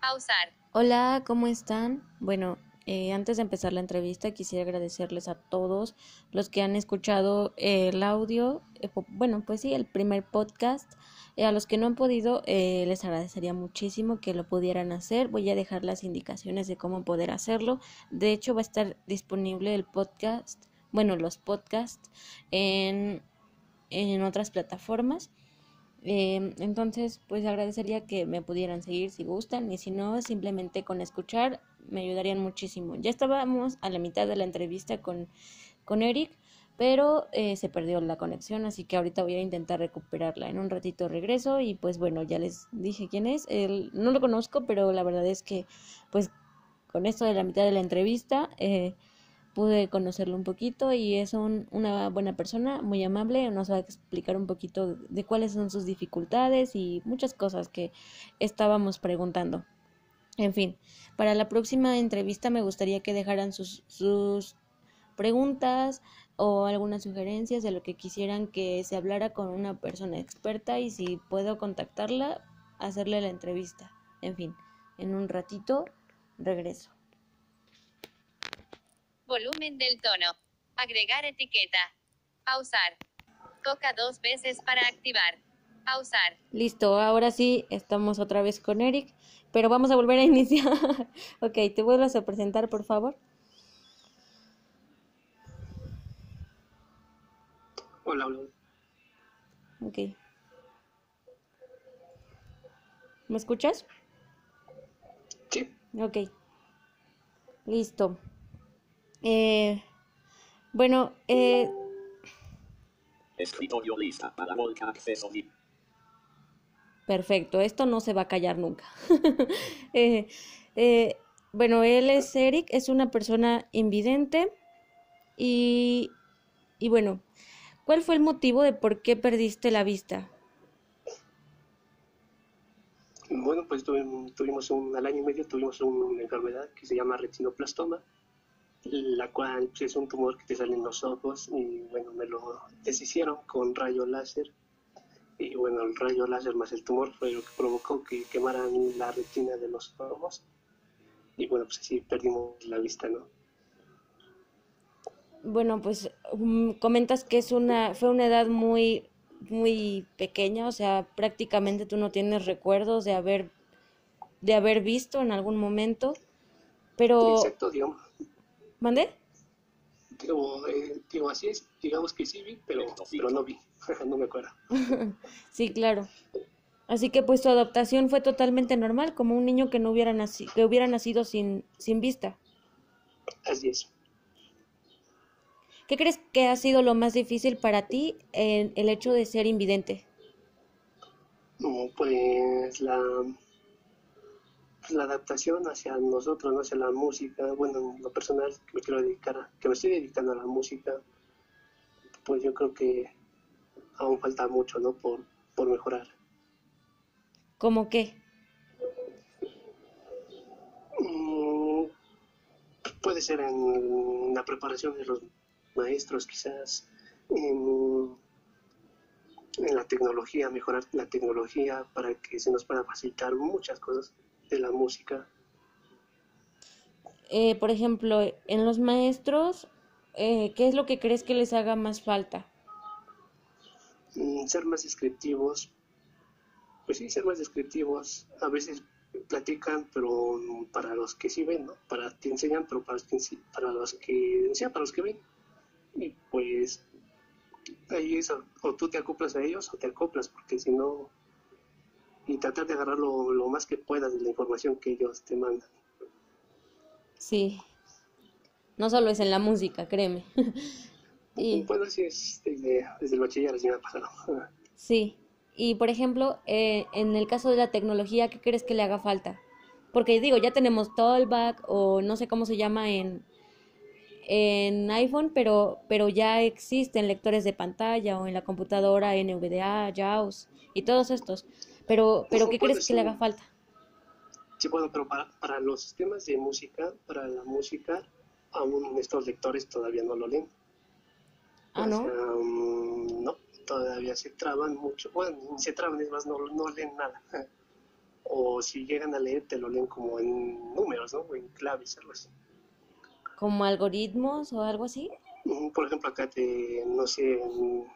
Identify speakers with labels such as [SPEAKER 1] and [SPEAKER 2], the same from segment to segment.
[SPEAKER 1] Pausar.
[SPEAKER 2] Hola, ¿cómo están? Bueno, eh, antes de empezar la entrevista quisiera agradecerles a todos los que han escuchado eh, el audio, eh, bueno, pues sí, el primer podcast. Eh, a los que no han podido, les agradecería muchísimo que lo pudieran hacer. Voy a dejar las indicaciones de cómo poder hacerlo. De hecho, va a estar disponible el podcast, bueno, los podcasts en, en otras plataformas. Eh, entonces, pues agradecería que me pudieran seguir si gustan y si no, simplemente con escuchar me ayudarían muchísimo. Ya estábamos a la mitad de la entrevista con, con Eric, pero eh, se perdió la conexión, así que ahorita voy a intentar recuperarla. En un ratito regreso y pues bueno, ya les dije quién es. Él, no lo conozco, pero la verdad es que pues con esto de la mitad de la entrevista... Eh, pude conocerlo un poquito y es un- una buena persona, muy amable, nos va a explicar un poquito de cuáles son sus dificultades y muchas cosas que estábamos preguntando. En fin, para la próxima entrevista me gustaría que dejaran sus, sus preguntas o algunas sugerencias de lo que quisieran que se hablara con una persona experta y si puedo contactarla, hacerle la entrevista. En fin, en un ratito regreso.
[SPEAKER 1] Volumen del tono. Agregar etiqueta. Pausar. Toca dos veces para activar. Pausar.
[SPEAKER 2] Listo, ahora sí estamos otra vez con Eric, pero vamos a volver a iniciar. ok, te vuelvas a presentar, por favor.
[SPEAKER 3] Hola, hola.
[SPEAKER 2] Ok. ¿Me escuchas?
[SPEAKER 3] Sí,
[SPEAKER 2] Ok. Listo. Eh, bueno, eh,
[SPEAKER 4] Escritorio lista para Volca acceso VIP.
[SPEAKER 2] Perfecto, esto no se va a callar nunca. Eh, eh, bueno, él es Eric, es una persona invidente y, y bueno, ¿cuál fue el motivo de por qué perdiste la vista?
[SPEAKER 3] bueno, pues tuvi- tuvimos un, al año y medio tuvimos una enfermedad que se llama retinoplastoma, la cual es un tumor que te sale en los ojos y bueno, me lo deshicieron con rayo láser. Y bueno, el rayo láser más el tumor fue lo que provocó que quemaran la retina de los ojos. Y bueno, pues así perdimos la vista, ¿no?
[SPEAKER 2] Bueno, pues mm, comentas que es una, fue una edad muy, muy pequeña, o sea, prácticamente tú no tienes recuerdos de haber, de haber visto en algún momento, pero,
[SPEAKER 3] Exacto, digamos,
[SPEAKER 2] ¿mandé?
[SPEAKER 3] digo, eh, digo, así es, digamos que sí vi, pero, pero no vi, no me acuerdo.
[SPEAKER 2] Sí, claro. Así que pues tu adaptación fue totalmente normal, como un niño que no hubiera nacido, que hubiera nacido sin, sin vista.
[SPEAKER 3] Así es.
[SPEAKER 2] ¿Qué crees que ha sido lo más difícil para ti en el hecho de ser invidente?
[SPEAKER 3] No, pues la, la adaptación hacia nosotros, ¿no? hacia la música, bueno, en lo personal que me quiero dedicar, a- que me estoy dedicando a la música, pues yo creo que aún falta mucho, ¿no? Por, por mejorar.
[SPEAKER 2] ¿Cómo qué?
[SPEAKER 3] Mm, puede ser en la preparación de los maestros, quizás en, en la tecnología, mejorar la tecnología para que se nos pueda facilitar muchas cosas de la música.
[SPEAKER 2] Eh, por ejemplo, en los maestros, eh, ¿qué es lo que crees que les haga más falta?
[SPEAKER 3] Mm, ser más descriptivos, pues sí, ser más descriptivos. A veces platican, pero para los que sí ven, ¿no? Para te enseñan, pero para los que, sí- para los que, para los que ven. Y pues ahí es, o tú te acoplas a ellos o te acoplas, porque si no, y tratar de agarrar lo, lo más que puedas de la información que ellos te mandan.
[SPEAKER 2] Sí. No solo es en la música, créeme. Y
[SPEAKER 3] Bueno, así es, desde, desde el bachiller me ha pasado.
[SPEAKER 2] sí. Y por ejemplo, eh, en el caso de la tecnología, ¿qué crees que le haga falta? Porque digo, ya tenemos Tollback o no sé cómo se llama en, en iPhone, pero, pero ya existen lectores de pantalla o en la computadora NVDA, JAWS y todos estos. Pero, pero ¿qué crees que le haga falta?
[SPEAKER 3] Sí, bueno, pero para, para los sistemas de música, para la música, aún estos lectores todavía no lo leen.
[SPEAKER 2] Ah,
[SPEAKER 3] O
[SPEAKER 2] ¿no?
[SPEAKER 3] sea, mm, no, todavía se traban mucho. Bueno, se traban, es más, no, no leen nada. o si llegan a leer, te lo leen como en números, ¿no? O en claves, algo así.
[SPEAKER 2] ¿Como algoritmos o algo así?
[SPEAKER 3] Por ejemplo, acá te, no sé, en-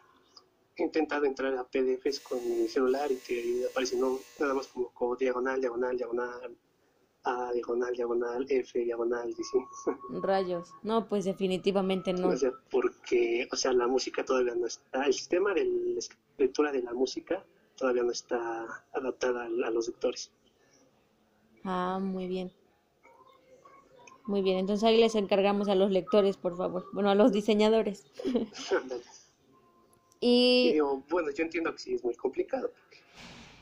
[SPEAKER 3] he intentado entrar a PDFs con mi celular y te aparece no, nada más como, como diagonal, diagonal, diagonal, A, diagonal, diagonal, F, diagonal, sí.
[SPEAKER 2] Rayos. No, pues definitivamente no.
[SPEAKER 3] O sea, porque, o sea, la música todavía no está, el sistema de la escritura de la música todavía no está adaptada a, a los lectores.
[SPEAKER 2] Ah, muy bien. Muy bien, entonces ahí les encargamos a los lectores, por favor. Bueno, a los diseñadores.
[SPEAKER 3] Y
[SPEAKER 2] Y
[SPEAKER 3] digo, bueno, yo entiendo que sí es muy complicado,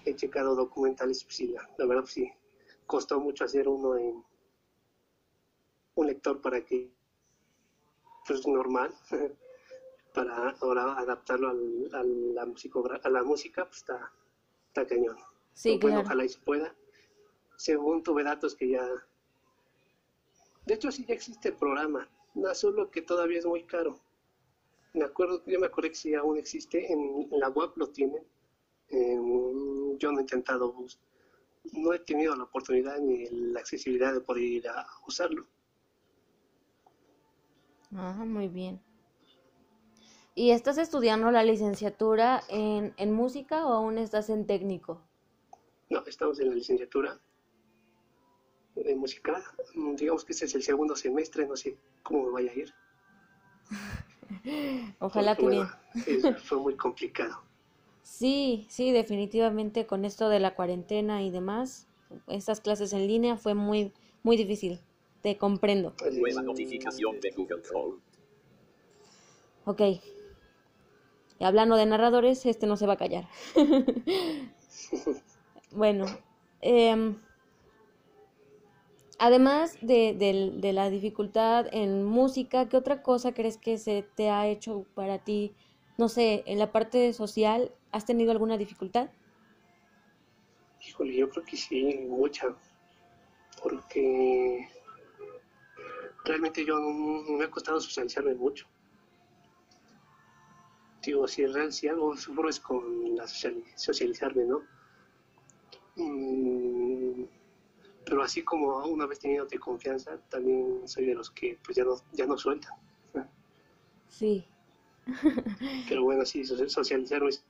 [SPEAKER 3] he checado documentales, pues sí, la, la verdad, pues sí, costó mucho hacer uno en un lector para que, pues normal, para ahora adaptarlo al, a, la a la música, pues está, está cañón.
[SPEAKER 2] sí,
[SPEAKER 3] bueno,
[SPEAKER 2] claro.
[SPEAKER 3] ojalá y se pueda. Según tuve datos que ya... De hecho, sí ya existe el programa, no solo que todavía es muy caro. Me acuerdo, yo me acuerdo que sí aún existe, en, en la web lo tienen. Yo no he intentado, no he tenido la oportunidad ni la accesibilidad de poder ir a usarlo.
[SPEAKER 2] Ah, muy bien. ¿Y estás estudiando la licenciatura en, en música o aún estás en técnico?
[SPEAKER 3] No, estamos en la licenciatura de música. Digamos que este es el segundo semestre, no sé cómo me vaya a ir.
[SPEAKER 2] Ojalá que
[SPEAKER 3] Porque, bueno, fue muy complicado.
[SPEAKER 2] Sí, sí, definitivamente con esto de la cuarentena y demás, estas clases en línea fue muy, muy difícil. Te comprendo.
[SPEAKER 4] Nueva notificación de Google Chrome.
[SPEAKER 2] Ok. Y hablando de narradores, este no se va a callar. Bueno, em, además de, de la dificultad en música, ¿qué otra cosa crees que se te ha hecho para ti? No sé, en la parte social, ¿has tenido alguna dificultad?
[SPEAKER 3] Híjole, yo creo que sí, mucha. Porque realmente yo no, me ha costado socializarme mucho. Digo, si, si algo sufro es con la social- socializarme, ¿no? Mm, pero así como una vez teniéndote confianza, también soy de los que pues ya no, ya no sueltan.
[SPEAKER 2] Sí.
[SPEAKER 3] Pero bueno, sí, so- socializarme es,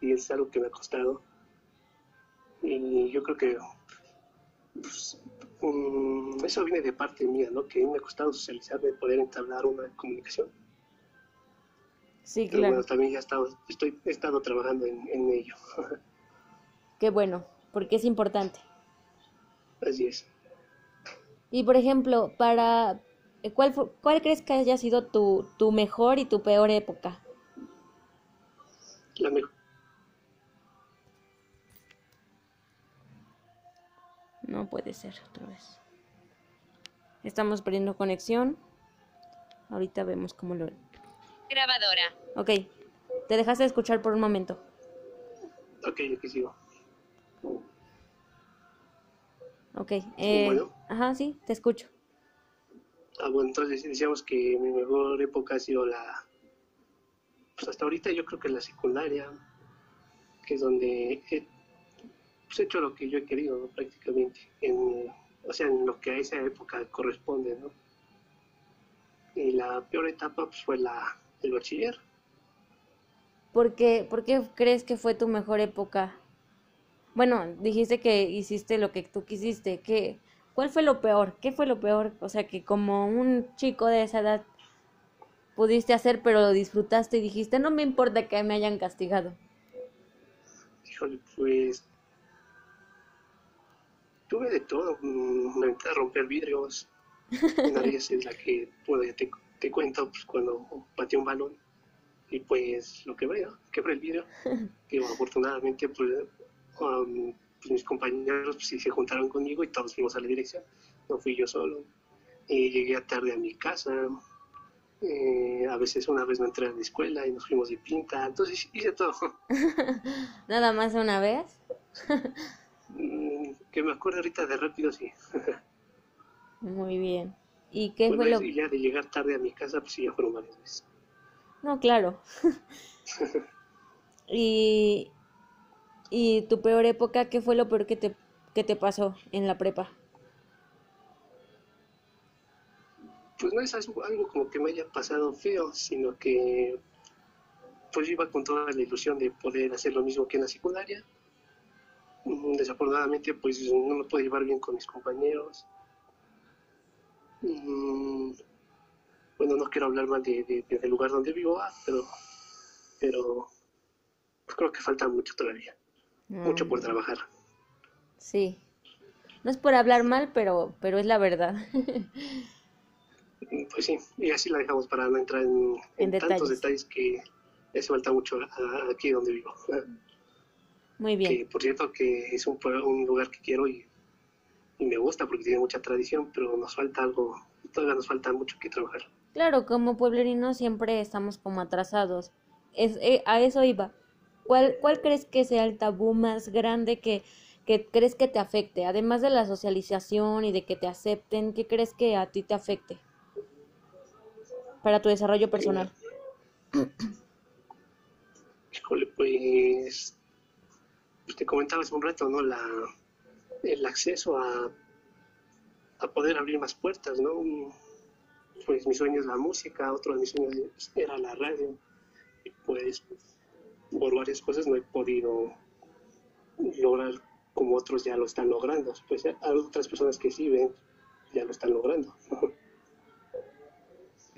[SPEAKER 3] y es algo que me ha costado. Y yo creo que pues, eso viene de parte mía, ¿no? Que me ha costado socializarme, poder entablar una comunicación.
[SPEAKER 2] Sí,
[SPEAKER 3] Pero bueno,
[SPEAKER 2] claro.
[SPEAKER 3] también ya he estado, estoy, he estado trabajando en, en ello.
[SPEAKER 2] Qué bueno, porque es importante.
[SPEAKER 3] Así es.
[SPEAKER 2] Y por ejemplo, para eh, ¿cuál cuál crees que haya sido tu, tu mejor y tu peor época?
[SPEAKER 3] La mejor
[SPEAKER 2] No puede ser otra vez. Estamos perdiendo conexión. Ahorita vemos cómo lo.
[SPEAKER 1] Grabadora.
[SPEAKER 2] Ok. Te dejaste de escuchar por un momento.
[SPEAKER 3] Ok, aquí sigo.
[SPEAKER 2] Ok. eh,
[SPEAKER 3] bueno.
[SPEAKER 2] Ajá, sí, te escucho.
[SPEAKER 3] Ah, bueno, entonces decíamos que mi mejor época ha sido la... Pues hasta ahorita yo creo que la secundaria, que es donde he pues, hecho lo que yo he querido, ¿no? prácticamente. En, o sea, en lo que a esa época corresponde, ¿no? Y la peor etapa pues, fue la, el bachiller.
[SPEAKER 2] ¿Por qué, por qué crees que fue tu mejor época? Bueno, dijiste que hiciste lo que tú quisiste. ¿Qué, ¿Cuál fue lo peor? ¿Qué fue lo peor? O sea, que como un chico de esa edad pudiste hacer, pero lo disfrutaste y dijiste, no me importa que me hayan castigado.
[SPEAKER 3] Híjole, pues tuve de todo, mm, me a romper vidrios. Una es la que, ya te, te cuento, pues cuando pateé un balón y pues lo quebré, ¿no? quebré el vidrio. Y afortunadamente, pues, pues, mis compañeros pues, sí se juntaron conmigo y todos fuimos a la dirección. No fui yo solo. Y llegué tarde a mi casa. Eh, a veces una vez no entré a la escuela y nos fuimos de pinta. Entonces hice todo.
[SPEAKER 2] Nada más una vez.
[SPEAKER 3] Mm, que me acuerdo ahorita de rápido, sí.
[SPEAKER 2] Muy bien. ¿Y qué
[SPEAKER 3] Bueno,
[SPEAKER 2] fue lo
[SPEAKER 3] y ya de llegar tarde a mi casa, pues sí, ya fueron varias veces.
[SPEAKER 2] No, claro. Y ¿Y tu peor época, qué fue lo peor que te, que te pasó en la prepa?
[SPEAKER 3] Pues no es algo, como que me haya pasado feo, sino que pues iba con toda la ilusión de poder hacer lo mismo que en la secundaria. Mm, Desafortunadamente, pues no me puedo llevar bien con mis compañeros. Mm, Bueno, no quiero hablar mal de- del lugar donde vivo, ah, pero, pero pues creo que falta mucho todavía, mucho por trabajar.
[SPEAKER 2] Sí. No es por hablar mal, pero, pero es la verdad.
[SPEAKER 3] Mm, Pues sí, y así la dejamos para no entrar en,
[SPEAKER 2] En
[SPEAKER 3] en tantos
[SPEAKER 2] detalles.
[SPEAKER 3] que hace falta mucho a- a- aquí donde vivo.
[SPEAKER 2] Muy
[SPEAKER 3] que
[SPEAKER 2] bien.
[SPEAKER 3] por cierto que es un, un lugar que quiero y, y me gusta porque tiene mucha tradición, pero nos falta algo, todavía nos falta mucho que trabajar.
[SPEAKER 2] Claro, como pueblerinos siempre estamos como atrasados. Es, eh, a eso iba. ¿Cuál, cuál crees que sea el tabú más grande que, que crees que te afecte? Además de la socialización y de que te acepten, ¿qué crees que a ti te afecte para tu desarrollo personal?
[SPEAKER 3] Híjole, pues, pues te comentaba hace un rato, ¿no? La, el acceso a, a poder abrir más puertas, ¿no? Pues mi sueño es la música, otro de mis sueños era la radio. Y pues por varias cosas no he podido lograr como otros ya lo están logrando. Pues hay otras personas que sí ven, ya lo están logrando.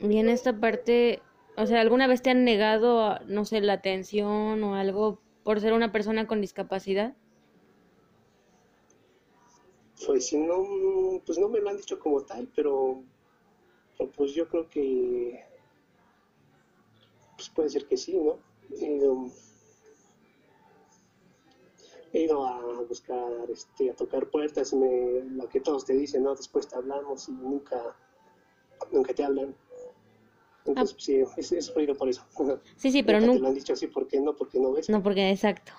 [SPEAKER 2] Y en esta parte, o sea, ¿alguna vez te han negado, no sé, la atención o algo por ser una persona con discapacidad?
[SPEAKER 3] Pues si no, pues no me lo han dicho como tal, pero, pero, pues yo creo que pues puede ser que sí, ¿no? He ido, he ido a buscar, este, a tocar puertas, me, lo que todos te dicen, ¿no? Después te hablamos y nunca, nunca te hablan. Entonces, pues, sí, es, es ruido por eso.
[SPEAKER 2] Sí, sí, pero
[SPEAKER 3] Nunca te
[SPEAKER 2] no,
[SPEAKER 3] lo han dicho así, ¿por qué no? Porque no ves.
[SPEAKER 2] no porque exacto.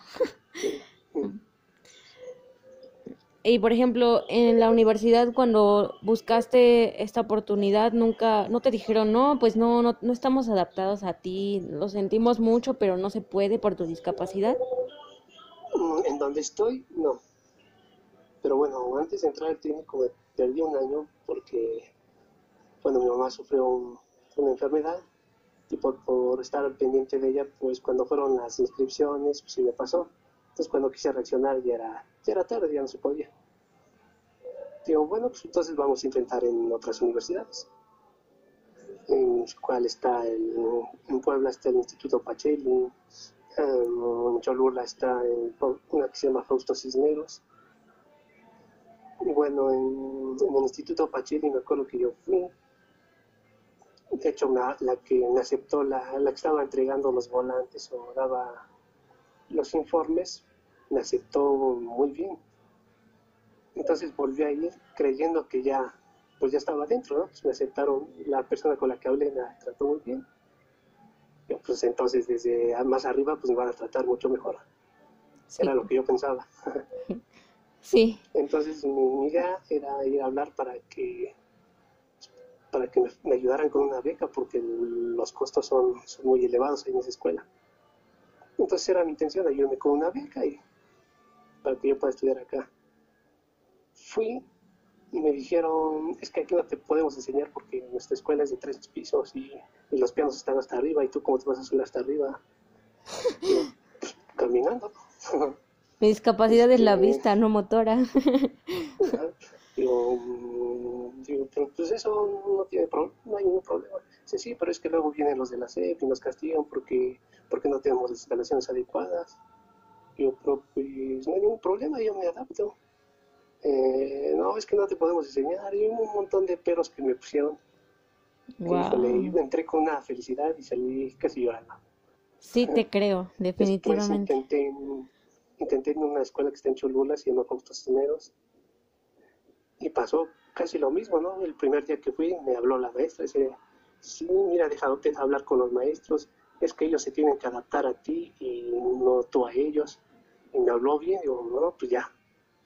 [SPEAKER 2] Y por ejemplo, en la universidad cuando buscaste esta oportunidad, nunca, no te dijeron, no, pues no, no, no estamos adaptados a ti, lo sentimos mucho, pero no se puede por tu discapacidad.
[SPEAKER 3] Mm, En donde estoy, no. Pero bueno, antes de entrar al técnico me perdí un año porque, bueno, mi mamá sufrió un- una enfermedad y por, por estar pendiente de ella, pues cuando fueron las inscripciones, pues sí me pasó. Entonces cuando quise reaccionar ya era, ya era tarde, ya no se podía. Digo, bueno, pues entonces vamos a intentar en otras universidades. En cual está el, en Puebla está el Instituto Pacheli, en Cholula está en una que se llama Fausto Cisneros. Y bueno, en, en el Instituto Pacheli me acuerdo que yo fui. De hecho, la que me aceptó, la, la que estaba entregando los volantes o daba los informes, me aceptó muy bien. Entonces volví a ir creyendo que ya, pues ya estaba dentro, ¿no? Pues me aceptaron, la persona con la que hablé me trató muy bien. Pues entonces desde más arriba pues me van a tratar mucho mejor.
[SPEAKER 2] Sí,
[SPEAKER 3] Era lo que yo pensaba.
[SPEAKER 2] sí,
[SPEAKER 3] Entonces mi, mi idea era ir a hablar para que para que me, me ayudaran con una beca porque los costos son, son muy elevados ahí en esa escuela. Entonces era mi intención ayudarme con una beca y para que yo pueda estudiar acá. Fui y me dijeron, es que aquí no te podemos enseñar porque nuestra escuela es de tres pisos y, y los pianos están hasta arriba y tú cómo te vas a subir hasta arriba. Y yo, "Pues, caminando.
[SPEAKER 2] mi discapacidad es la
[SPEAKER 3] Este,
[SPEAKER 2] vista, no motora.
[SPEAKER 3] Digo, mm, digo, pero pues eso no tiene pro- no hay ningún problema. Dice, sí, pero es que luego vienen los de la SEP y nos castigan porque, porque no tenemos las instalaciones adecuadas. Digo, pero pues no hay ningún problema, yo me adapto. Eh, no, es que no te podemos enseñar. Y un montón de peros que me pusieron. Que,
[SPEAKER 2] Wow.
[SPEAKER 3] yo entré con una felicidad y salí casi llorando.
[SPEAKER 2] Sí te creo,
[SPEAKER 3] Después
[SPEAKER 2] definitivamente.
[SPEAKER 3] intenté, en- intenté en una escuela que está en Cholula, Fausto Cisneros, y pasó casi lo mismo, ¿no? El primer día que fui me habló la maestra, dice, sí, mira, deja de hablar con los maestros, es que ellos se tienen que adaptar a ti y no tú a ellos. Y me habló bien, digo, no, pues ya,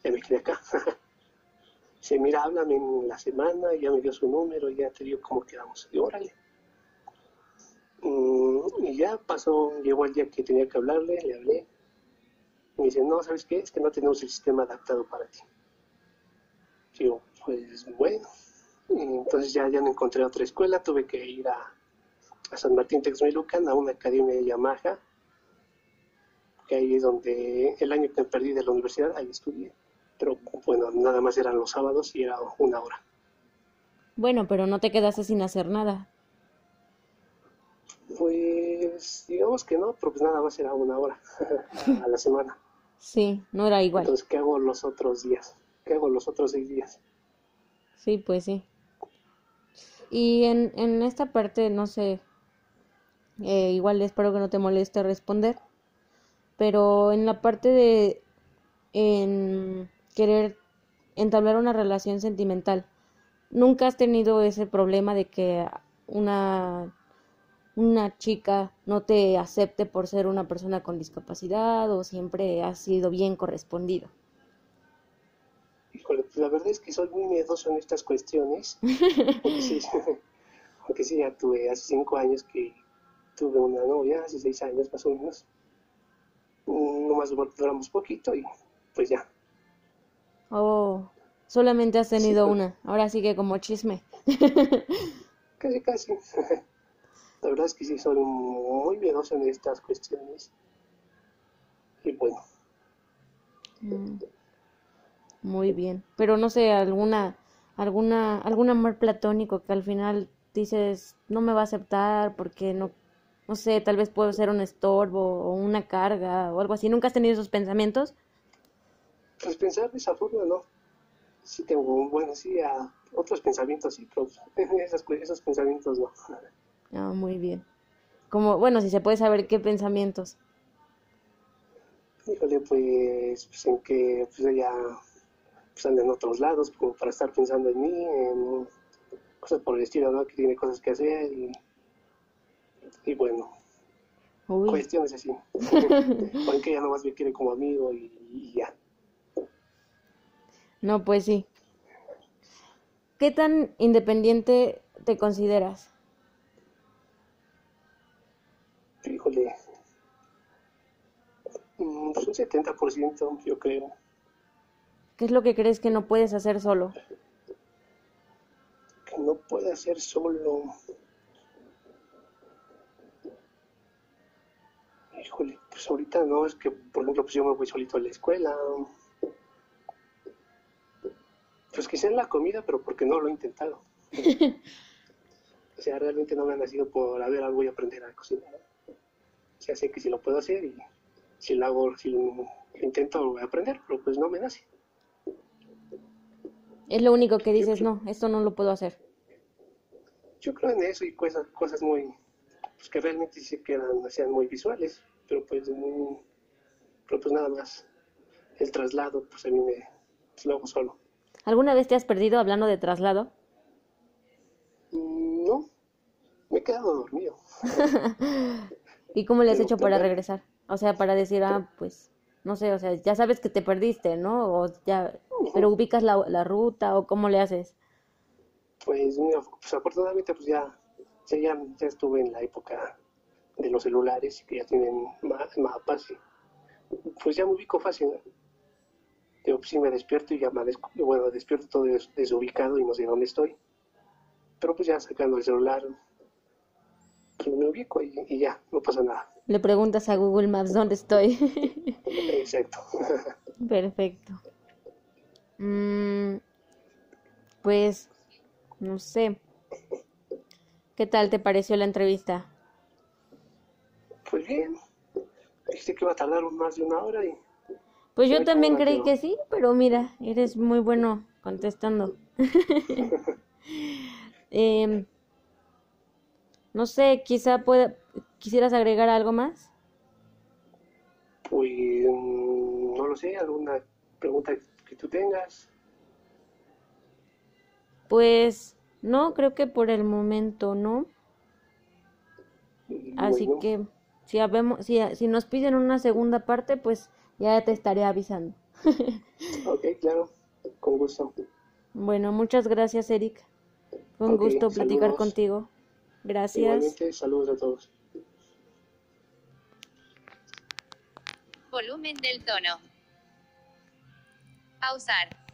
[SPEAKER 3] ya me quedé acá. Dice, mira, háblame en la semana, ya me dio su número, ya te digo cómo quedamos. Y órale. Mm, y ya pasó, llegó el día que tenía que hablarle, le hablé. Me dicen, no, ¿sabes qué? Es que no tenemos el sistema adaptado para ti. Digo, pues bueno. Entonces ya, ya no encontré otra escuela, tuve que ir a, a San Martín Texmelucan, a una academia de Yamaha, que ahí es donde el año que perdí de la universidad, ahí estudié. Pero bueno, nada más eran los sábados y era una hora.
[SPEAKER 2] Bueno, pero no te quedaste sin hacer nada.
[SPEAKER 3] Pues digamos que no, pero pues nada más era una hora a la semana.
[SPEAKER 2] Sí, no era igual.
[SPEAKER 3] Entonces, ¿qué hago los otros días? ¿Qué hago los otros seis días?
[SPEAKER 2] Sí, pues sí. Y en, en esta parte, no sé, eh, igual espero que no te moleste responder, pero en la parte de en querer entablar una relación sentimental, ¿nunca has tenido ese problema de que una una chica no te acepte por ser una persona con discapacidad o siempre has sido bien correspondido?
[SPEAKER 3] Híjole, pues la verdad es que soy muy miedoso en estas cuestiones. Porque sí, porque sí, ya tuve hace cinco años que tuve una novia, hace seis años más o menos. Mm, Nomás duramos poquito y pues ya.
[SPEAKER 2] Oh, solamente has tenido
[SPEAKER 3] Sí.
[SPEAKER 2] una. Ahora sigue como chisme.
[SPEAKER 3] Casi, casi. La verdad es que sí, soy muy miedoso en estas cuestiones. Y bueno,
[SPEAKER 2] Mm, Muy bien. Pero no sé, alguna, alguna, algún amor platónico que al final dices no me va a aceptar porque no, no sé, tal vez puedo ser un estorbo o una carga o algo así. ¿Nunca has tenido esos pensamientos?
[SPEAKER 3] Pues pensar de esa forma, ¿no? Sí tengo, bueno, sí, a otros pensamientos, sí, pero esas, cu- esos pensamientos no.
[SPEAKER 2] Ah, muy bien. Como, bueno, si se puede saber qué pensamientos.
[SPEAKER 3] Híjole, pues, pues en que pues ella pues anda en otros lados, como para estar pensando en mí, en cosas por el estilo, ¿no? Que tiene cosas que hacer y, y bueno,
[SPEAKER 2] Uy,
[SPEAKER 3] cuestiones así. o en que ella nomás me quiere como amigo y, y ya.
[SPEAKER 2] No, pues sí. ¿Qué tan independiente te consideras?
[SPEAKER 3] Híjole, mm, pues un 70% yo creo.
[SPEAKER 2] ¿Qué es lo que crees que no puedes hacer solo?
[SPEAKER 3] que no puede hacer solo. Híjole, pues ahorita no, es que por ejemplo pues yo me voy solito a la escuela. Pues quizá en la comida, pero porque no lo he intentado. o sea, realmente no me ha nacido por, a ver, voy a aprender a cocinar. O sea, sé que si lo puedo hacer y si lo hago, si lo intento, lo voy a aprender, pero pues no me nace.
[SPEAKER 2] Es lo único que dices, no, esto no lo puedo hacer.
[SPEAKER 3] Yo creo en eso y cosas, cosas muy, pues que realmente sí que eran, sean muy visuales, pero pues muy, pero pues nada más. El traslado, pues a mí me, pues lo hago solo.
[SPEAKER 2] ¿Alguna vez te has perdido hablando de traslado?
[SPEAKER 3] Mm, No, me he quedado dormido.
[SPEAKER 2] ¿Y cómo le has
[SPEAKER 3] Pero
[SPEAKER 2] hecho para regresar? O sea, para decir, ah, pues, no sé, o sea, ya sabes que te perdiste, ¿no? O ya, pero ubicas la, la ruta o cómo le haces.
[SPEAKER 3] Pues mira, pues afortunadamente pues ya, ya, ya, estuve en la época de los celulares y que ya tienen ma- mapas y pues ya me ubico fácil. Yo pues sí me despierto y ya amanezco, bueno, despierto todo des- desubicado y no sé dónde estoy. Pero pues ya sacando el celular, pues me ubico y, y ya, no pasa nada.
[SPEAKER 2] Le preguntas a Google Maps dónde estoy.
[SPEAKER 3] Exacto.
[SPEAKER 2] Perfecto. Mm, pues, no sé. ¿Qué tal te pareció la entrevista?
[SPEAKER 3] pues bien, dijiste que iba a tardar más de una hora y
[SPEAKER 2] Pues yo también creí que sí, pero mira, eres muy bueno contestando. Em, no sé, quizá pueda, quisieras agregar algo más.
[SPEAKER 3] pues mm, no lo sé, alguna pregunta que tú tengas.
[SPEAKER 2] Pues no, creo que por el momento no. Así
[SPEAKER 3] Bueno,
[SPEAKER 2] que si, habemos, si, si nos piden una segunda parte, pues ya te estaré avisando.
[SPEAKER 3] Ok, claro, con gusto.
[SPEAKER 2] Bueno, muchas gracias, Eric. Fue un gusto platicar
[SPEAKER 3] saludos.
[SPEAKER 2] contigo. Gracias.
[SPEAKER 3] Igualmente, saludos a todos.
[SPEAKER 1] Volumen del tono. Pausar.